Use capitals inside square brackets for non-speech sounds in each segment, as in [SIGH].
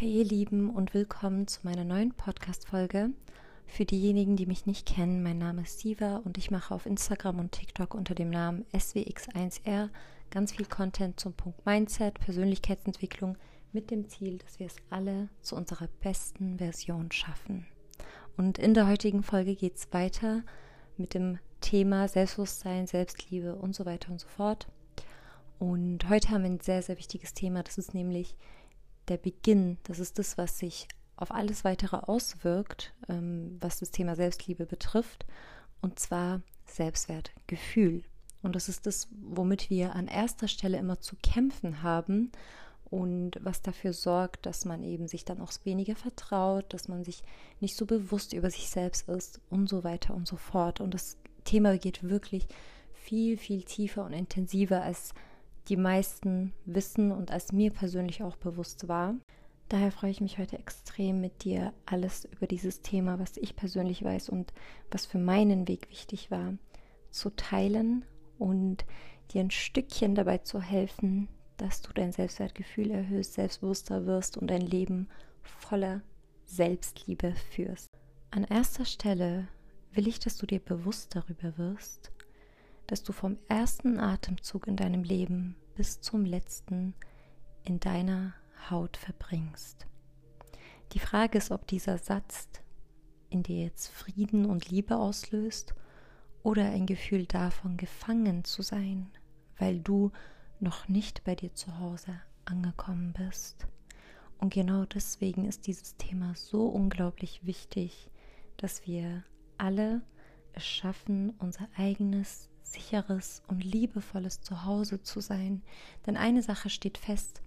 Hey ihr Lieben und willkommen zu meiner neuen Podcast-Folge. Für diejenigen, die mich nicht kennen, mein Name ist Siva und ich mache auf Instagram und TikTok unter dem Namen SWX1R ganz viel Content zum Punkt Mindset, Persönlichkeitsentwicklung mit dem Ziel, dass wir es alle zu unserer besten Version schaffen. Und in der heutigen Folge geht es weiter mit dem Thema Selbstbewusstsein, Selbstliebe und so weiter und so fort. Und heute haben wir ein sehr, sehr wichtiges Thema. Das ist nämlich der Beginn. Das ist das, was sich auf alles weitere auswirkt, ähm, was das Thema Selbstliebe betrifft. Und zwar Selbstwertgefühl. Und das ist das, womit wir an erster Stelle immer zu kämpfen haben und was dafür sorgt, dass man eben sich dann auch weniger vertraut, dass man sich nicht so bewusst über sich selbst ist und so weiter und so fort. Und das Thema geht wirklich viel, viel tiefer und intensiver, als die meisten wissen und als mir persönlich auch bewusst war. Daher freue ich mich heute extrem mit dir alles über dieses Thema, was ich persönlich weiß und was für meinen Weg wichtig war, zu teilen und dir ein Stückchen dabei zu helfen, dass du dein Selbstwertgefühl erhöhst, selbstbewusster wirst und ein Leben voller Selbstliebe führst. An erster Stelle will ich, dass du dir bewusst darüber wirst, dass du vom ersten Atemzug in deinem Leben bis zum letzten in deiner Haut verbringst. Die Frage ist, ob dieser Satz in dir jetzt Frieden und Liebe auslöst oder ein Gefühl davon, gefangen zu sein, weil du noch nicht bei dir zu Hause angekommen bist. Und genau deswegen ist dieses Thema so unglaublich wichtig, dass wir alle es schaffen, unser eigenes sicheres und liebevolles Zuhause zu sein. Denn eine Sache steht fest,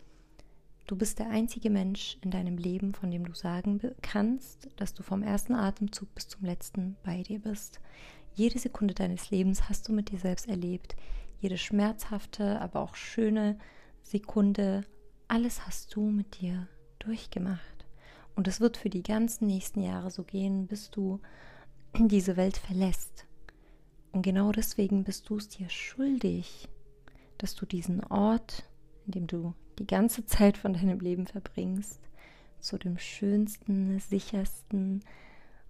du bist der einzige Mensch in deinem Leben, von dem du sagen kannst, dass du vom ersten Atemzug bis zum letzten bei dir bist. Jede Sekunde deines Lebens hast du mit dir selbst erlebt. Jede schmerzhafte, aber auch schöne Sekunde, alles hast du mit dir durchgemacht. Und es wird für die ganzen nächsten Jahre so gehen, bis du diese Welt verlässt. Und genau deswegen bist du es dir schuldig, dass du diesen Ort, in dem du die ganze Zeit von deinem Leben verbringst, zu dem schönsten, sichersten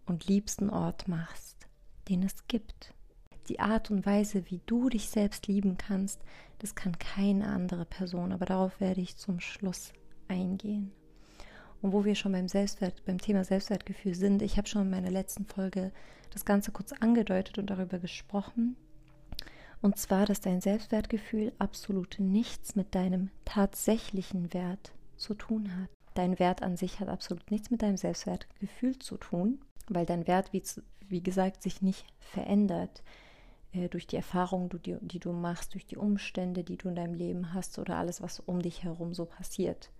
und liebsten Ort machst, den es gibt. Die Art und Weise, wie du dich selbst lieben kannst, das kann keine andere Person, aber darauf werde ich zum Schluss eingehen. Und wo wir schon beim Selbstwert, beim Thema Selbstwertgefühl sind, ich habe schon in meiner letzten Folge das Ganze kurz angedeutet und darüber gesprochen. Und zwar, dass dein Selbstwertgefühl absolut nichts mit deinem tatsächlichen Wert zu tun hat. Dein Wert an sich hat absolut nichts mit deinem Selbstwertgefühl zu tun, weil dein Wert, wie, wie gesagt, sich nicht verändert äh, durch die Erfahrungen, die, die du machst, durch die Umstände, die du in deinem Leben hast oder alles, was um dich herum so passiert.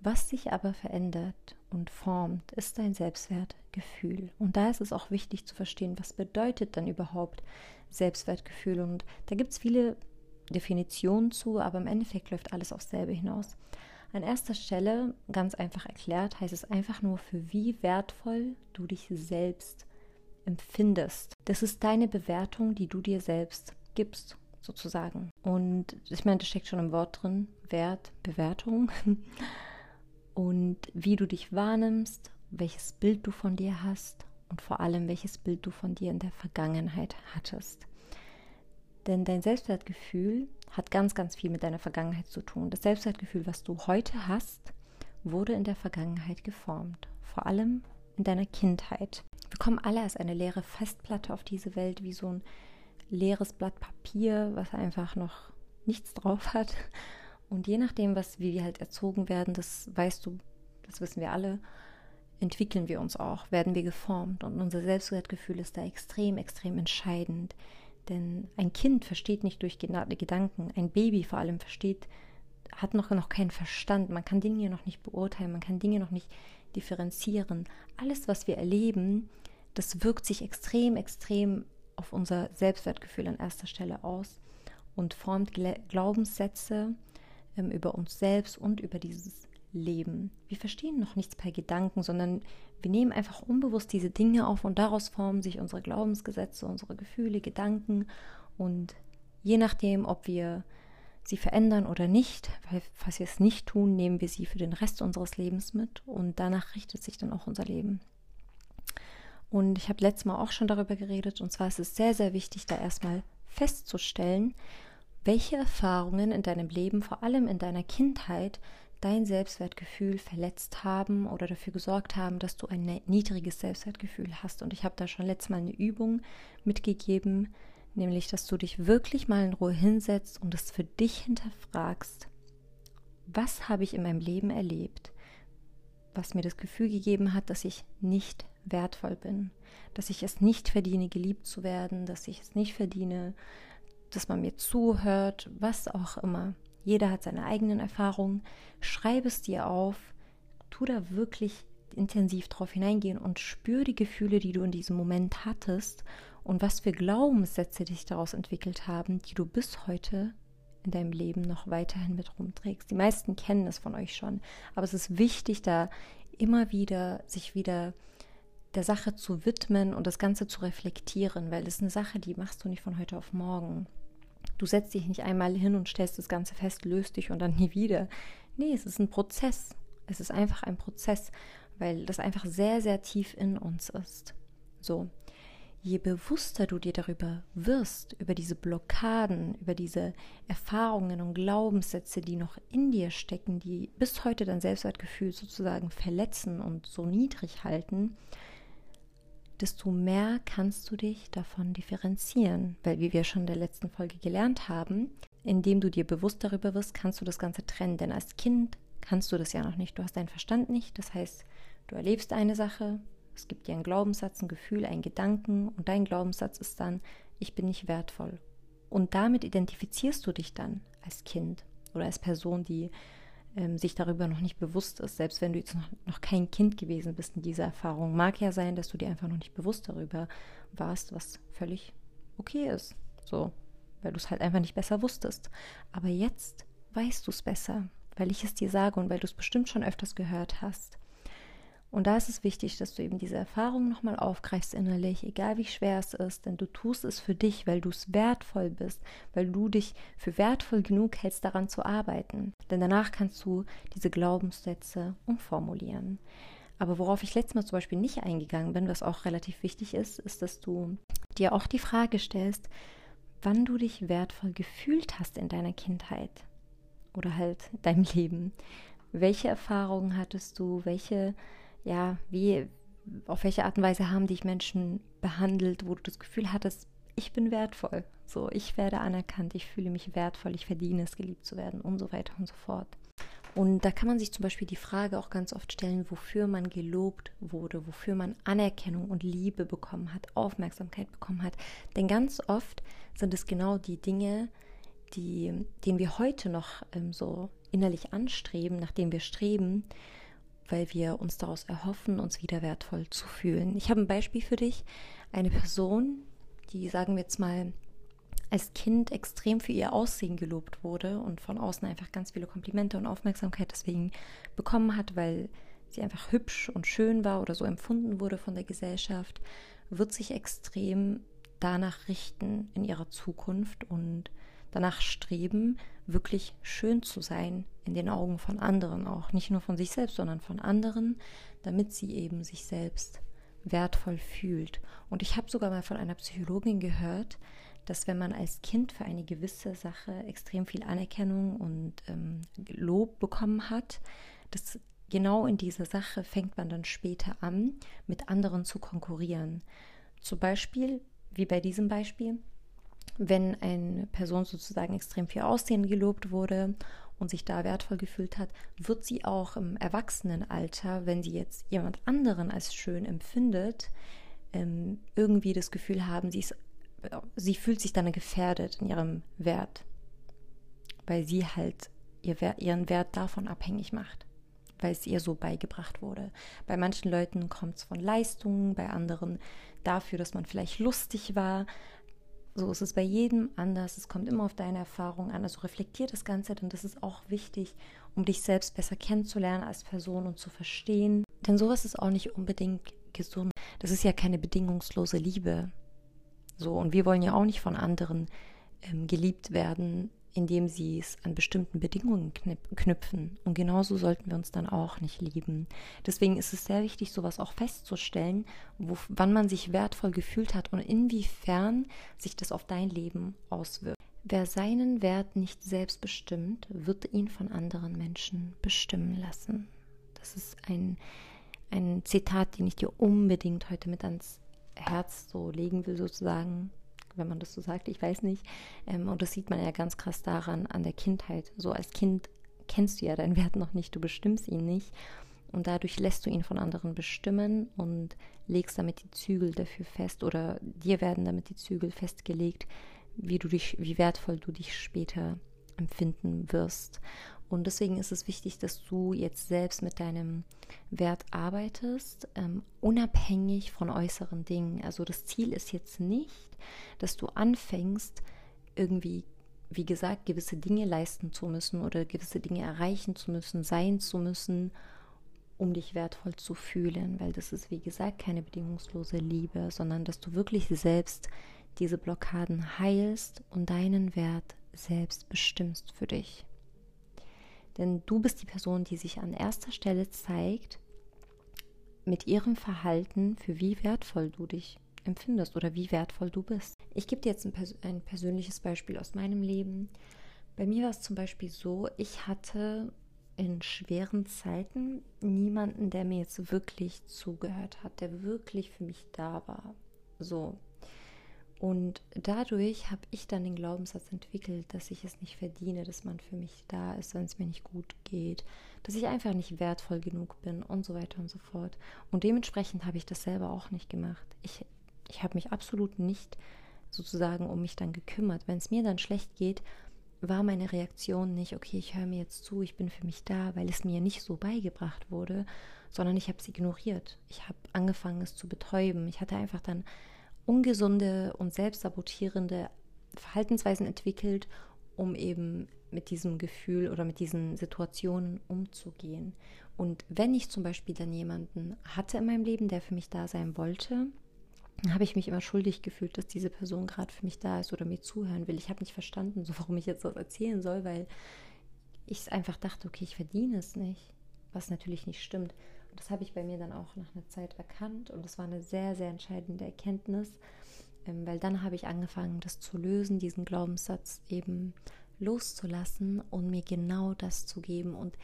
Was sich aber verändert und formt, ist dein Selbstwertgefühl. Und da ist es auch wichtig zu verstehen, was bedeutet dann überhaupt Selbstwertgefühl. Und da gibt es viele Definitionen zu, aber im Endeffekt läuft alles aufs selbe hinaus. An erster Stelle, ganz einfach erklärt, heißt es einfach nur, für wie wertvoll du dich selbst empfindest. Das ist deine Bewertung, die du dir selbst gibst, sozusagen. Und ich meine, das steckt schon im Wort drin, Wert, Bewertung. [LAUGHS] und wie du dich wahrnimmst, welches Bild du von dir hast und vor allem welches Bild du von dir in der Vergangenheit hattest. Denn dein Selbstwertgefühl hat ganz, ganz viel mit deiner Vergangenheit zu tun. Das Selbstwertgefühl, was du heute hast, wurde in der Vergangenheit geformt, vor allem in deiner Kindheit. Wir kommen alle als eine leere Festplatte auf diese Welt, wie so ein leeres Blatt Papier, was einfach noch nichts drauf hat und je nachdem, was wie wir halt erzogen werden, das weißt du, das wissen wir alle, entwickeln wir uns auch, werden wir geformt. Und unser Selbstwertgefühl ist da extrem, extrem entscheidend. Denn ein Kind versteht nicht durch Gedanken, ein Baby vor allem versteht, hat noch, noch keinen Verstand, man kann Dinge noch nicht beurteilen, man kann Dinge noch nicht differenzieren. Alles, was wir erleben, das wirkt sich extrem, extrem auf unser Selbstwertgefühl an erster Stelle aus und formt Glaubenssätze, ähm, über uns selbst und über dieses Leben. Wir verstehen noch nichts per Gedanken, sondern wir nehmen einfach unbewusst diese Dinge auf und daraus formen sich unsere Glaubensgesetze, unsere Gefühle, Gedanken und je nachdem, ob wir sie verändern oder nicht, weil falls wir es nicht tun, nehmen wir sie für den Rest unseres Lebens mit und danach richtet sich dann auch unser Leben. Und ich habe letztes Mal auch schon darüber geredet und zwar ist es sehr, sehr wichtig, da erstmal festzustellen, welche Erfahrungen in deinem Leben, vor allem in deiner Kindheit, dein Selbstwertgefühl verletzt haben oder dafür gesorgt haben, dass du ein niedriges Selbstwertgefühl hast. Und ich habe da schon letztes Mal eine Übung mitgegeben, nämlich, dass du dich wirklich mal in Ruhe hinsetzt und es für dich hinterfragst, was habe ich in meinem Leben erlebt, was mir das Gefühl gegeben hat, dass ich nicht wertvoll bin, dass ich es nicht verdiene, geliebt zu werden, dass ich es nicht verdiene, dass man mir zuhört, was auch immer. Jeder hat seine eigenen Erfahrungen. Schreib es dir auf. Tu da wirklich intensiv drauf hineingehen und spür die Gefühle, die du in diesem Moment hattest und was für Glaubenssätze dich daraus entwickelt haben, die du bis heute in deinem Leben noch weiterhin mit rumträgst. Die meisten kennen es von euch schon, aber es ist wichtig, da immer wieder sich wieder der Sache zu widmen und das Ganze zu reflektieren, weil ist eine Sache, die machst du nicht von heute auf morgen. Du setzt dich nicht einmal hin und stellst das Ganze fest, löst dich und dann nie wieder. Nee, es ist ein Prozess. Es ist einfach ein Prozess, weil das einfach sehr, sehr tief in uns ist. So, je bewusster du dir darüber wirst, über diese Blockaden, über diese Erfahrungen und Glaubenssätze, die noch in dir stecken, die bis heute dein Selbstwertgefühl sozusagen verletzen und so niedrig halten, desto mehr kannst du dich davon differenzieren. Weil, wie wir schon in der letzten Folge gelernt haben, indem du dir bewusst darüber wirst, kannst du das Ganze trennen. Denn als Kind kannst du das ja noch nicht. Du hast deinen Verstand nicht. Das heißt, du erlebst eine Sache, es gibt dir einen Glaubenssatz, ein Gefühl, einen Gedanken und dein Glaubenssatz ist dann, ich bin nicht wertvoll. Und damit identifizierst du dich dann als Kind oder als Person, die ähm, sich darüber noch nicht bewusst ist, selbst wenn du jetzt noch, noch kein Kind gewesen bist in dieser Erfahrung. Mag ja sein, dass du dir einfach noch nicht bewusst darüber warst, was völlig okay ist. So, weil du es halt einfach nicht besser wusstest. Aber jetzt weißt du es besser, weil ich es dir sage und weil du es bestimmt schon öfters gehört hast. Und da ist es wichtig, dass du eben diese Erfahrung nochmal aufgreifst innerlich, egal wie schwer es ist, denn du tust es für dich, weil du es wertvoll bist, weil du dich für wertvoll genug hältst, daran zu arbeiten. Denn danach kannst du diese Glaubenssätze umformulieren. Aber worauf ich letztes Mal zum Beispiel nicht eingegangen bin, was auch relativ wichtig ist, ist, dass du dir auch die Frage stellst, wann du dich wertvoll gefühlt hast in deiner Kindheit oder halt deinem Leben. Welche Erfahrungen hattest du? Welche ja, wie, auf welche Art und Weise haben dich Menschen behandelt, wo du das Gefühl hattest, ich bin wertvoll, so, ich werde anerkannt, ich fühle mich wertvoll, ich verdiene es, geliebt zu werden und so weiter und so fort. Und da kann man sich zum Beispiel die Frage auch ganz oft stellen, wofür man gelobt wurde, wofür man Anerkennung und Liebe bekommen hat, Aufmerksamkeit bekommen hat. Denn ganz oft sind es genau die Dinge, die, denen wir heute noch ähm, so innerlich anstreben, nach denen wir streben, weil wir uns daraus erhoffen, uns wieder wertvoll zu fühlen. Ich habe ein Beispiel für dich. Eine Person, die, sagen wir jetzt mal, als Kind extrem für ihr Aussehen gelobt wurde und von außen einfach ganz viele Komplimente und Aufmerksamkeit deswegen bekommen hat, weil sie einfach hübsch und schön war oder so empfunden wurde von der Gesellschaft, wird sich extrem danach richten in ihrer Zukunft und danach streben, wirklich schön zu sein in den Augen von anderen auch, nicht nur von sich selbst, sondern von anderen, damit sie eben sich selbst wertvoll fühlt. Und ich habe sogar mal von einer Psychologin gehört, dass wenn man als Kind für eine gewisse Sache extrem viel Anerkennung und ähm, Lob bekommen hat, dass genau in dieser Sache fängt man dann später an, mit anderen zu konkurrieren. Zum Beispiel, wie bei diesem Beispiel, wenn eine Person sozusagen extrem viel Aussehen gelobt wurde und sich da wertvoll gefühlt hat, wird sie auch im Erwachsenenalter, wenn sie jetzt jemand anderen als schön empfindet, ähm, irgendwie das Gefühl haben, sie, ist, sie fühlt sich dann gefährdet in ihrem Wert, weil sie halt ihr, ihren Wert davon abhängig macht weil es ihr so beigebracht wurde. Bei manchen Leuten kommt es von Leistungen, bei anderen dafür, dass man vielleicht lustig war, so ist es bei jedem anders. Es kommt immer auf deine Erfahrung an. Also reflektier das Ganze, denn das ist auch wichtig, um dich selbst besser kennenzulernen als Person und zu verstehen. Denn sowas ist auch nicht unbedingt gesund. Das ist ja keine bedingungslose Liebe. So, und wir wollen ja auch nicht von anderen ähm, geliebt werden, indem sie es an bestimmten Bedingungen knüpfen. Und genauso sollten wir uns dann auch nicht lieben. Deswegen ist es sehr wichtig, sowas auch festzustellen, wo, wann man sich wertvoll gefühlt hat und inwiefern sich das auf dein Leben auswirkt. Wer seinen Wert nicht selbst bestimmt, wird ihn von anderen Menschen bestimmen lassen. Das ist ein, ein Zitat, den ich dir unbedingt heute mit ans Herz so legen will, sozusagen wenn man das so sagt, ich weiß nicht. Ähm, und das sieht man ja ganz krass daran, an der Kindheit. So als Kind kennst du ja deinen Wert noch nicht, du bestimmst ihn nicht. Und dadurch lässt du ihn von anderen bestimmen und legst damit die Zügel dafür fest oder dir werden damit die Zügel festgelegt, wie du dich, wie wertvoll du dich später empfinden wirst. Und deswegen ist es wichtig, dass du jetzt selbst mit deinem Wert arbeitest, ähm, unabhängig von äußeren Dingen. Also das Ziel ist jetzt nicht, dass du anfängst, irgendwie, wie gesagt, gewisse Dinge leisten zu müssen oder gewisse Dinge erreichen zu müssen, sein zu müssen, um dich wertvoll zu fühlen, weil das ist, wie gesagt, keine bedingungslose Liebe, sondern dass du wirklich selbst diese Blockaden heilst und deinen Wert selbst bestimmst für dich. Denn du bist die Person, die sich an erster Stelle zeigt mit ihrem Verhalten, für wie wertvoll du dich empfindest oder wie wertvoll du bist. Ich gebe dir jetzt ein, pers ein persönliches Beispiel aus meinem Leben. Bei mir war es zum Beispiel so, ich hatte in schweren Zeiten niemanden, der mir jetzt wirklich zugehört hat, der wirklich für mich da war. So, und dadurch habe ich dann den Glaubenssatz entwickelt, dass ich es nicht verdiene, dass man für mich da ist, wenn es mir nicht gut geht, dass ich einfach nicht wertvoll genug bin und so weiter und so fort. Und dementsprechend habe ich das selber auch nicht gemacht. Ich, ich habe mich absolut nicht sozusagen um mich dann gekümmert. Wenn es mir dann schlecht geht, war meine Reaktion nicht, okay, ich höre mir jetzt zu, ich bin für mich da, weil es mir nicht so beigebracht wurde, sondern ich habe es ignoriert. Ich habe angefangen, es zu betäuben. Ich hatte einfach dann ungesunde und selbstsabotierende Verhaltensweisen entwickelt, um eben mit diesem Gefühl oder mit diesen Situationen umzugehen. Und wenn ich zum Beispiel dann jemanden hatte in meinem Leben, der für mich da sein wollte, habe ich mich immer schuldig gefühlt, dass diese Person gerade für mich da ist oder mir zuhören will. Ich habe nicht verstanden, so warum ich jetzt das erzählen soll, weil ich einfach dachte, okay, ich verdiene es nicht, was natürlich nicht stimmt. Das habe ich bei mir dann auch nach einer Zeit erkannt und das war eine sehr, sehr entscheidende Erkenntnis, ähm, weil dann habe ich angefangen, das zu lösen, diesen Glaubenssatz eben loszulassen und mir genau das zu geben. Und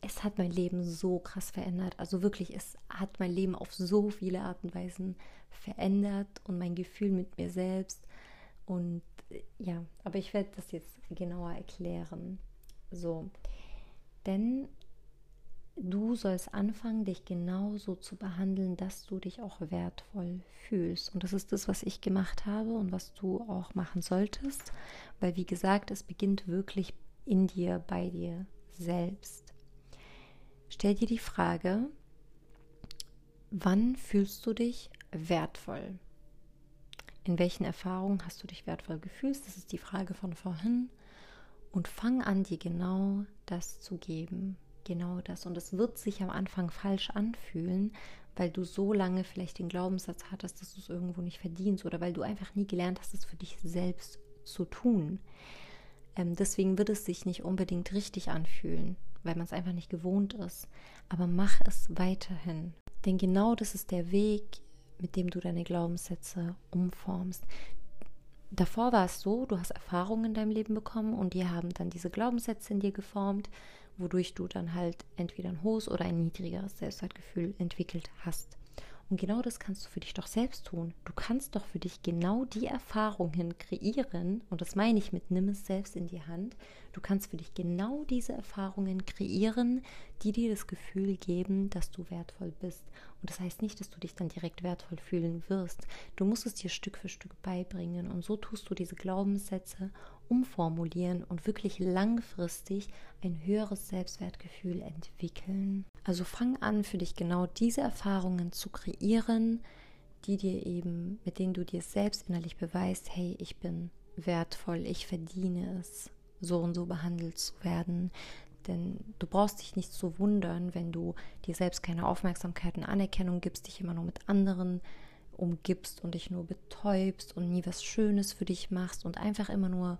es hat mein Leben so krass verändert. Also wirklich, es hat mein Leben auf so viele Arten und Weisen verändert und mein Gefühl mit mir selbst. Und äh, ja, aber ich werde das jetzt genauer erklären. So, denn du sollst anfangen, dich genauso zu behandeln, dass du dich auch wertvoll fühlst. Und das ist das, was ich gemacht habe und was du auch machen solltest, weil wie gesagt, es beginnt wirklich in dir, bei dir selbst. Stell dir die Frage, wann fühlst du dich wertvoll? In welchen Erfahrungen hast du dich wertvoll gefühlt? Das ist die Frage von vorhin. Und fang an, dir genau das zu geben, genau das. Und es wird sich am Anfang falsch anfühlen, weil du so lange vielleicht den Glaubenssatz hattest, dass du es irgendwo nicht verdienst oder weil du einfach nie gelernt hast, es für dich selbst zu tun. Ähm, deswegen wird es sich nicht unbedingt richtig anfühlen, weil man es einfach nicht gewohnt ist. Aber mach es weiterhin. Denn genau das ist der Weg, mit dem du deine Glaubenssätze umformst. Davor war es so, du hast Erfahrungen in deinem Leben bekommen und die haben dann diese Glaubenssätze in dir geformt wodurch du dann halt entweder ein hohes oder ein niedrigeres Selbstwertgefühl entwickelt hast. Und genau das kannst du für dich doch selbst tun. Du kannst doch für dich genau die Erfahrungen kreieren, und das meine ich mit nimm es selbst in die Hand. Du kannst für dich genau diese Erfahrungen kreieren, die dir das Gefühl geben, dass du wertvoll bist. Und das heißt nicht, dass du dich dann direkt wertvoll fühlen wirst. Du musst es dir Stück für Stück beibringen. Und so tust du diese Glaubenssätze umformulieren und wirklich langfristig ein höheres Selbstwertgefühl entwickeln. Also fang an, für dich genau diese Erfahrungen zu kreieren, die dir eben, mit denen du dir selbst innerlich beweist, hey, ich bin wertvoll, ich verdiene es, so und so behandelt zu werden. Denn du brauchst dich nicht zu wundern, wenn du dir selbst keine Aufmerksamkeit und Anerkennung gibst, dich immer nur mit anderen umgibst und dich nur betäubst und nie was Schönes für dich machst und einfach immer nur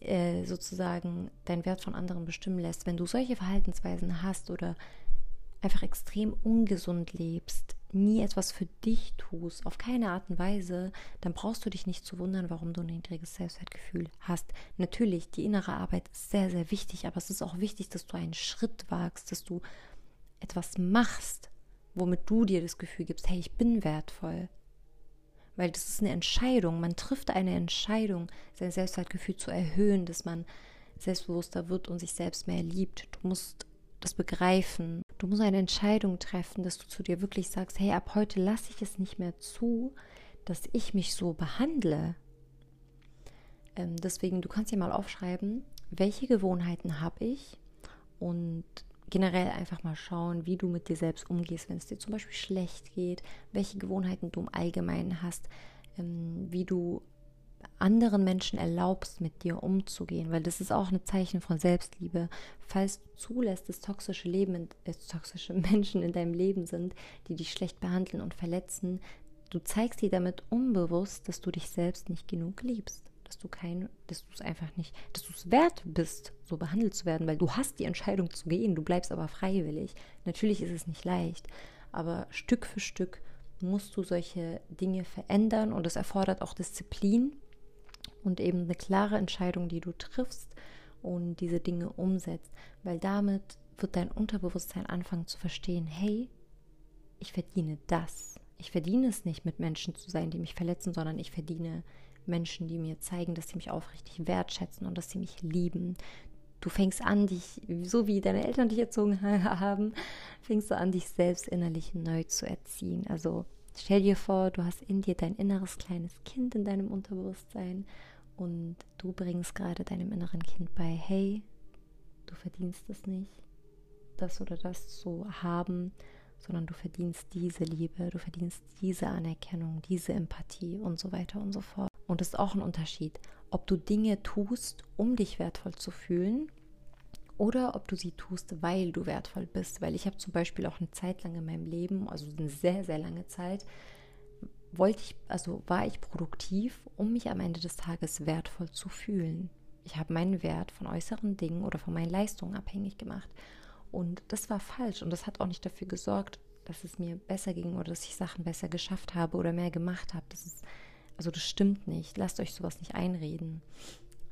äh, sozusagen deinen Wert von anderen bestimmen lässt, wenn du solche Verhaltensweisen hast oder einfach extrem ungesund lebst, nie etwas für dich tust, auf keine Art und Weise, dann brauchst du dich nicht zu wundern, warum du ein niedriges Selbstwertgefühl hast. Natürlich, die innere Arbeit ist sehr, sehr wichtig, aber es ist auch wichtig, dass du einen Schritt wagst, dass du etwas machst, womit du dir das Gefühl gibst, hey, ich bin wertvoll. Weil das ist eine Entscheidung. Man trifft eine Entscheidung, sein Selbstwertgefühl zu erhöhen, dass man selbstbewusster wird und sich selbst mehr liebt. Du musst das begreifen. Du musst eine Entscheidung treffen, dass du zu dir wirklich sagst, hey, ab heute lasse ich es nicht mehr zu, dass ich mich so behandle. Ähm, deswegen, du kannst dir mal aufschreiben, welche Gewohnheiten habe ich und generell einfach mal schauen, wie du mit dir selbst umgehst, wenn es dir zum Beispiel schlecht geht, welche Gewohnheiten du im Allgemeinen hast, ähm, wie du anderen Menschen erlaubst, mit dir umzugehen, weil das ist auch ein Zeichen von Selbstliebe. Falls du zulässt, dass toxische Leben, äh, toxische [LAUGHS] Menschen in deinem Leben sind, die dich schlecht behandeln und verletzen, du zeigst dir damit unbewusst, dass du dich selbst nicht genug liebst, dass du kein, dass du es einfach nicht, dass du es wert bist, so behandelt zu werden, weil du hast die Entscheidung zu gehen, du bleibst aber freiwillig. Natürlich ist es nicht leicht, aber Stück für Stück musst du solche Dinge verändern und es erfordert auch Disziplin und eben eine klare Entscheidung, die du triffst und diese Dinge umsetzt, weil damit wird dein Unterbewusstsein anfangen zu verstehen, hey, ich verdiene das. Ich verdiene es nicht, mit Menschen zu sein, die mich verletzen, sondern ich verdiene Menschen, die mir zeigen, dass sie mich aufrichtig wertschätzen und dass sie mich lieben. Du fängst an, dich, so wie deine Eltern dich erzogen [LAUGHS] haben, fängst du an, dich selbst innerlich neu zu erziehen. Also stell dir vor, du hast in dir dein inneres kleines Kind in deinem Unterbewusstsein und du bringst gerade deinem inneren Kind bei, hey, du verdienst es nicht, das oder das zu haben, sondern du verdienst diese Liebe, du verdienst diese Anerkennung, diese Empathie und so weiter und so fort. Und es ist auch ein Unterschied, ob du Dinge tust, um dich wertvoll zu fühlen oder ob du sie tust, weil du wertvoll bist. Weil ich habe zum Beispiel auch eine Zeit lang in meinem Leben, also eine sehr, sehr lange Zeit, wollte ich, also war ich produktiv, um mich am Ende des Tages wertvoll zu fühlen. Ich habe meinen Wert von äußeren Dingen oder von meinen Leistungen abhängig gemacht. Und das war falsch und das hat auch nicht dafür gesorgt, dass es mir besser ging oder dass ich Sachen besser geschafft habe oder mehr gemacht habe. Das ist, also das stimmt nicht. Lasst euch sowas nicht einreden,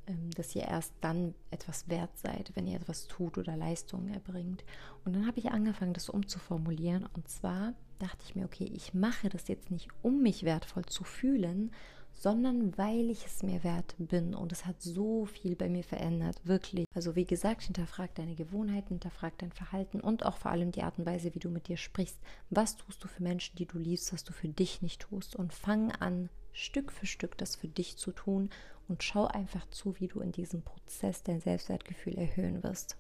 ähm, dass ihr erst dann etwas wert seid, wenn ihr etwas tut oder Leistungen erbringt. Und dann habe ich angefangen, das umzuformulieren. Und zwar dachte ich mir, okay, ich mache das jetzt nicht, um mich wertvoll zu fühlen, sondern weil ich es mir wert bin. Und es hat so viel bei mir verändert, wirklich. Also wie gesagt, hinterfrag deine Gewohnheiten, hinterfrag dein Verhalten und auch vor allem die Art und Weise, wie du mit dir sprichst. Was tust du für Menschen, die du liebst, was du für dich nicht tust? Und fang an, Stück für Stück das für dich zu tun und schau einfach zu, wie du in diesem Prozess dein Selbstwertgefühl erhöhen wirst.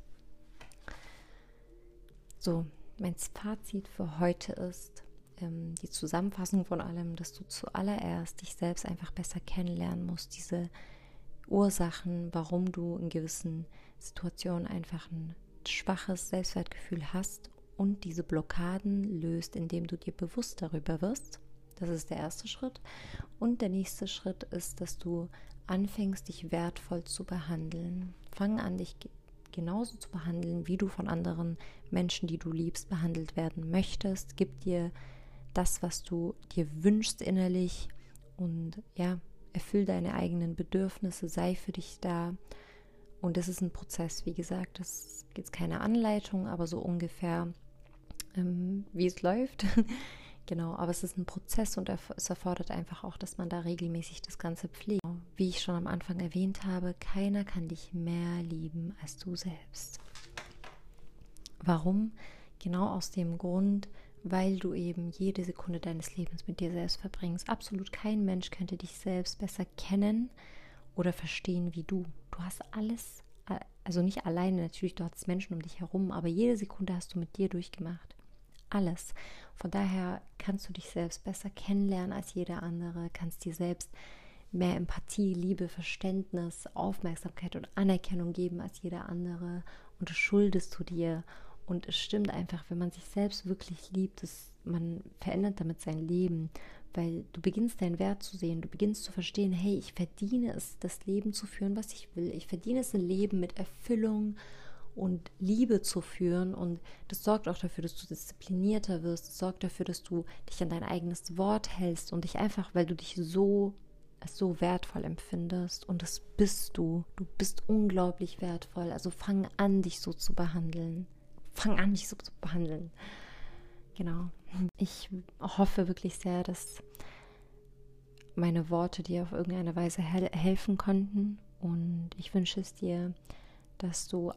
So, mein Fazit für heute ist ähm, die Zusammenfassung von allem, dass du zuallererst dich selbst einfach besser kennenlernen musst, diese Ursachen, warum du in gewissen Situationen einfach ein schwaches Selbstwertgefühl hast und diese Blockaden löst, indem du dir bewusst darüber wirst. Das ist der erste Schritt. Und der nächste Schritt ist, dass du anfängst, dich wertvoll zu behandeln. Fang an, dich genauso zu behandeln, wie du von anderen Menschen, die du liebst, behandelt werden möchtest. Gib dir das, was du dir wünschst innerlich und ja, erfüll deine eigenen Bedürfnisse, sei für dich da. Und das ist ein Prozess, wie gesagt, das gibt keine Anleitung, aber so ungefähr, ähm, wie es läuft. [LAUGHS] genau, aber es ist ein Prozess und es erfordert einfach auch, dass man da regelmäßig das Ganze pflegt wie ich schon am Anfang erwähnt habe, keiner kann dich mehr lieben als du selbst. Warum? Genau aus dem Grund, weil du eben jede Sekunde deines Lebens mit dir selbst verbringst. Absolut kein Mensch könnte dich selbst besser kennen oder verstehen wie du. Du hast alles, also nicht alleine natürlich, du hast Menschen um dich herum, aber jede Sekunde hast du mit dir durchgemacht. Alles. Von daher kannst du dich selbst besser kennenlernen als jeder andere, kannst dir selbst mehr Empathie, Liebe, Verständnis, Aufmerksamkeit und Anerkennung geben als jeder andere und das schuldest du dir Und es stimmt einfach, wenn man sich selbst wirklich liebt, dass man verändert damit sein Leben, weil du beginnst deinen Wert zu sehen, du beginnst zu verstehen, hey, ich verdiene es, das Leben zu führen, was ich will. Ich verdiene es, ein Leben mit Erfüllung und Liebe zu führen. Und das sorgt auch dafür, dass du disziplinierter wirst. Das sorgt dafür, dass du dich an dein eigenes Wort hältst und dich einfach, weil du dich so so wertvoll empfindest und das bist du. Du bist unglaublich wertvoll. Also fang an, dich so zu behandeln. Fang an, dich so zu behandeln. Genau. Ich hoffe wirklich sehr, dass meine Worte dir auf irgendeine Weise hel helfen konnten. Und ich wünsche es dir, dass du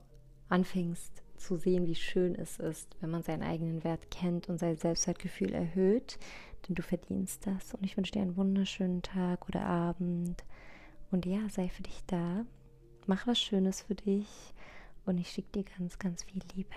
anfängst zu sehen, wie schön es ist, wenn man seinen eigenen Wert kennt und sein Selbstwertgefühl erhöht. Denn du verdienst das. Und ich wünsche dir einen wunderschönen Tag oder Abend. Und ja, sei für dich da. Mach was Schönes für dich. Und ich schicke dir ganz, ganz viel Liebe.